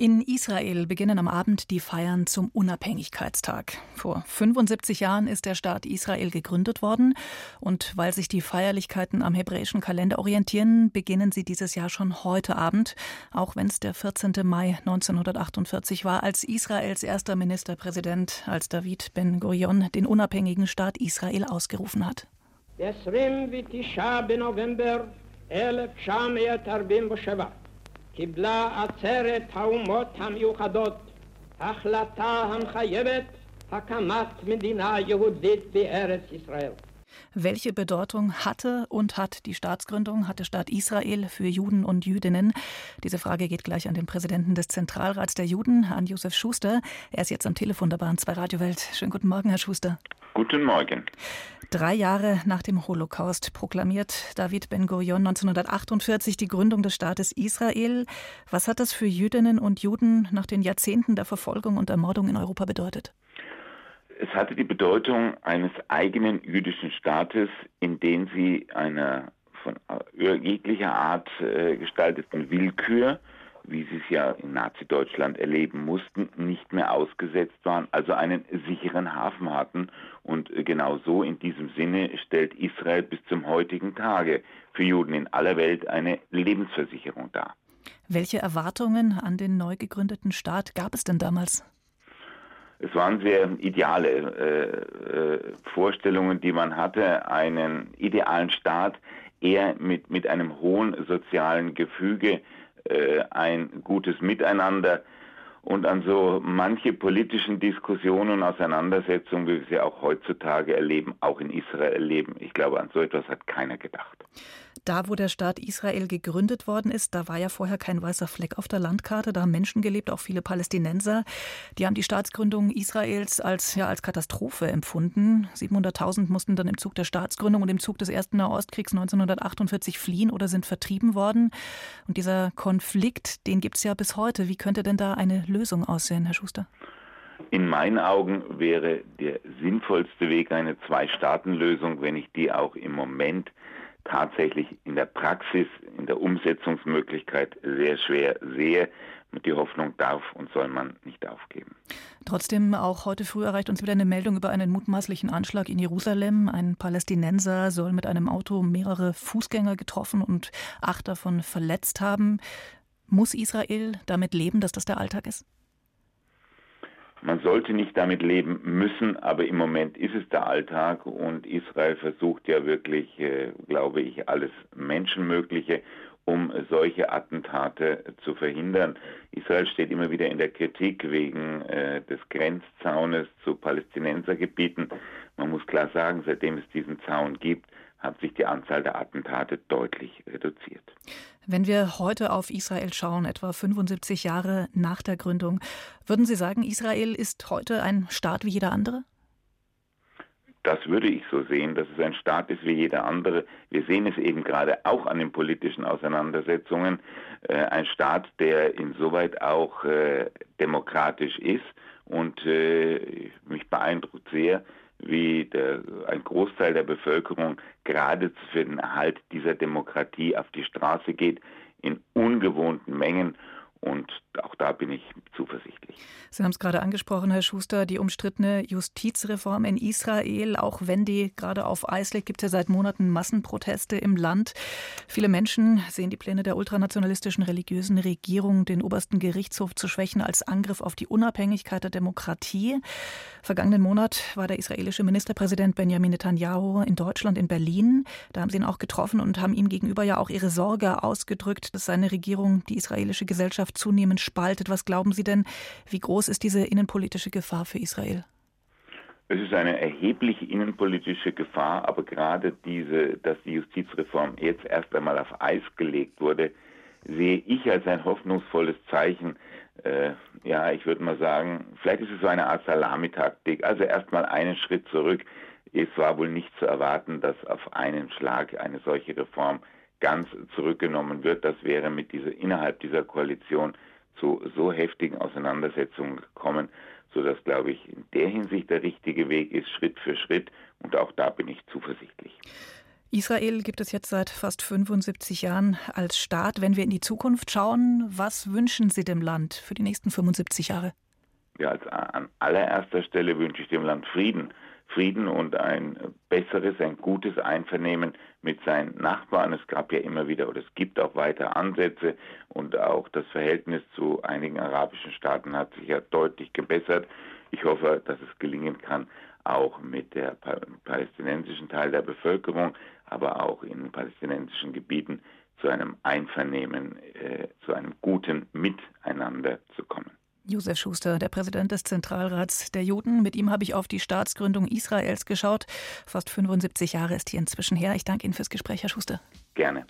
In Israel beginnen am Abend die Feiern zum Unabhängigkeitstag. Vor 75 Jahren ist der Staat Israel gegründet worden und weil sich die Feierlichkeiten am hebräischen Kalender orientieren, beginnen sie dieses Jahr schon heute Abend, auch wenn es der 14. Mai 1948 war, als Israels erster Ministerpräsident, als David Ben Gurion den unabhängigen Staat Israel ausgerufen hat. November 1947 קיבלה עצרת האומות המיוחדות החלטה המחייבת הקמת מדינה יהודית בארץ ישראל. Welche Bedeutung hatte und hat die Staatsgründung, hat der Staat Israel für Juden und Jüdinnen? Diese Frage geht gleich an den Präsidenten des Zentralrats der Juden, an Josef Schuster. Er ist jetzt am Telefon der Bahn 2 Radiowelt. Schönen guten Morgen, Herr Schuster. Guten Morgen. Drei Jahre nach dem Holocaust proklamiert David Ben-Gurion 1948 die Gründung des Staates Israel. Was hat das für Jüdinnen und Juden nach den Jahrzehnten der Verfolgung und Ermordung in Europa bedeutet? Es hatte die Bedeutung eines eigenen jüdischen Staates, in dem sie einer von jeglicher Art äh, gestalteten Willkür, wie sie es ja in Nazi-Deutschland erleben mussten, nicht mehr ausgesetzt waren, also einen sicheren Hafen hatten. Und äh, genau so in diesem Sinne stellt Israel bis zum heutigen Tage für Juden in aller Welt eine Lebensversicherung dar. Welche Erwartungen an den neu gegründeten Staat gab es denn damals? Es waren sehr ideale äh, äh, Vorstellungen, die man hatte, einen idealen Staat eher mit, mit einem hohen sozialen Gefüge, äh, ein gutes Miteinander und an so manche politischen Diskussionen und Auseinandersetzungen, wie wir sie auch heutzutage erleben, auch in Israel erleben. Ich glaube, an so etwas hat keiner gedacht. Da, wo der Staat Israel gegründet worden ist, da war ja vorher kein weißer Fleck auf der Landkarte. Da haben Menschen gelebt, auch viele Palästinenser. Die haben die Staatsgründung Israels als, ja, als Katastrophe empfunden. 700.000 mussten dann im Zug der Staatsgründung und im Zug des ersten Nahostkriegs 1948 fliehen oder sind vertrieben worden. Und dieser Konflikt, den gibt es ja bis heute. Wie könnte denn da eine Lösung aussehen, Herr Schuster? In meinen Augen wäre der sinnvollste Weg eine Zwei-Staaten-Lösung, wenn ich die auch im Moment tatsächlich in der Praxis, in der Umsetzungsmöglichkeit sehr schwer sehe. Und die Hoffnung darf und soll man nicht aufgeben. Trotzdem, auch heute früh erreicht uns wieder eine Meldung über einen mutmaßlichen Anschlag in Jerusalem. Ein Palästinenser soll mit einem Auto mehrere Fußgänger getroffen und acht davon verletzt haben. Muss Israel damit leben, dass das der Alltag ist? Man sollte nicht damit leben müssen, aber im Moment ist es der Alltag und Israel versucht ja wirklich, äh, glaube ich, alles Menschenmögliche, um solche Attentate zu verhindern. Israel steht immer wieder in der Kritik wegen äh, des Grenzzaunes zu Palästinensergebieten. Man muss klar sagen, seitdem es diesen Zaun gibt, hat sich die Anzahl der Attentate deutlich reduziert. Wenn wir heute auf Israel schauen, etwa 75 Jahre nach der Gründung, würden Sie sagen, Israel ist heute ein Staat wie jeder andere? Das würde ich so sehen, dass es ein Staat ist wie jeder andere. Wir sehen es eben gerade auch an den politischen Auseinandersetzungen. Äh, ein Staat, der insoweit auch äh, demokratisch ist und äh, mich beeindruckt sehr, wie der, ein Großteil der Bevölkerung gerade für den Erhalt dieser Demokratie auf die Straße geht, in ungewohnten Mengen und auch da bin ich zuversichtlich. Sie haben es gerade angesprochen, Herr Schuster, die umstrittene Justizreform in Israel. Auch wenn die gerade auf Eis liegt, gibt es ja seit Monaten Massenproteste im Land. Viele Menschen sehen die Pläne der ultranationalistischen religiösen Regierung, den obersten Gerichtshof zu schwächen, als Angriff auf die Unabhängigkeit der Demokratie. Vergangenen Monat war der israelische Ministerpräsident Benjamin Netanyahu in Deutschland, in Berlin. Da haben Sie ihn auch getroffen und haben ihm gegenüber ja auch ihre Sorge ausgedrückt, dass seine Regierung die israelische Gesellschaft Gesellschaft zunehmend spaltet. Was glauben Sie denn, wie groß ist diese innenpolitische Gefahr für Israel? Es ist eine erhebliche innenpolitische Gefahr, aber gerade diese, dass die Justizreform jetzt erst einmal auf Eis gelegt wurde, sehe ich als ein hoffnungsvolles Zeichen. Äh, ja, ich würde mal sagen, vielleicht ist es so eine Art Salamitaktik. Also erstmal einen Schritt zurück. Es war wohl nicht zu erwarten, dass auf einen Schlag eine solche Reform ganz zurückgenommen wird. Das wäre mit dieser innerhalb dieser Koalition zu so heftigen Auseinandersetzungen gekommen, sodass, glaube ich, in der Hinsicht der richtige Weg ist, Schritt für Schritt. Und auch da bin ich zuversichtlich. Israel gibt es jetzt seit fast 75 Jahren als Staat. Wenn wir in die Zukunft schauen, was wünschen Sie dem Land für die nächsten 75 Jahre? Ja, als an allererster Stelle wünsche ich dem Land Frieden. Frieden und ein besseres, ein gutes Einvernehmen mit seinen Nachbarn. Es gab ja immer wieder oder es gibt auch weiter Ansätze und auch das Verhältnis zu einigen arabischen Staaten hat sich ja deutlich gebessert. Ich hoffe, dass es gelingen kann, auch mit der palästinensischen Teil der Bevölkerung, aber auch in palästinensischen Gebieten zu einem Einvernehmen, äh, zu einem guten Miteinander. Josef Schuster, der Präsident des Zentralrats der Juden. Mit ihm habe ich auf die Staatsgründung Israels geschaut. Fast 75 Jahre ist hier inzwischen her. Ich danke Ihnen fürs Gespräch, Herr Schuster. Gerne.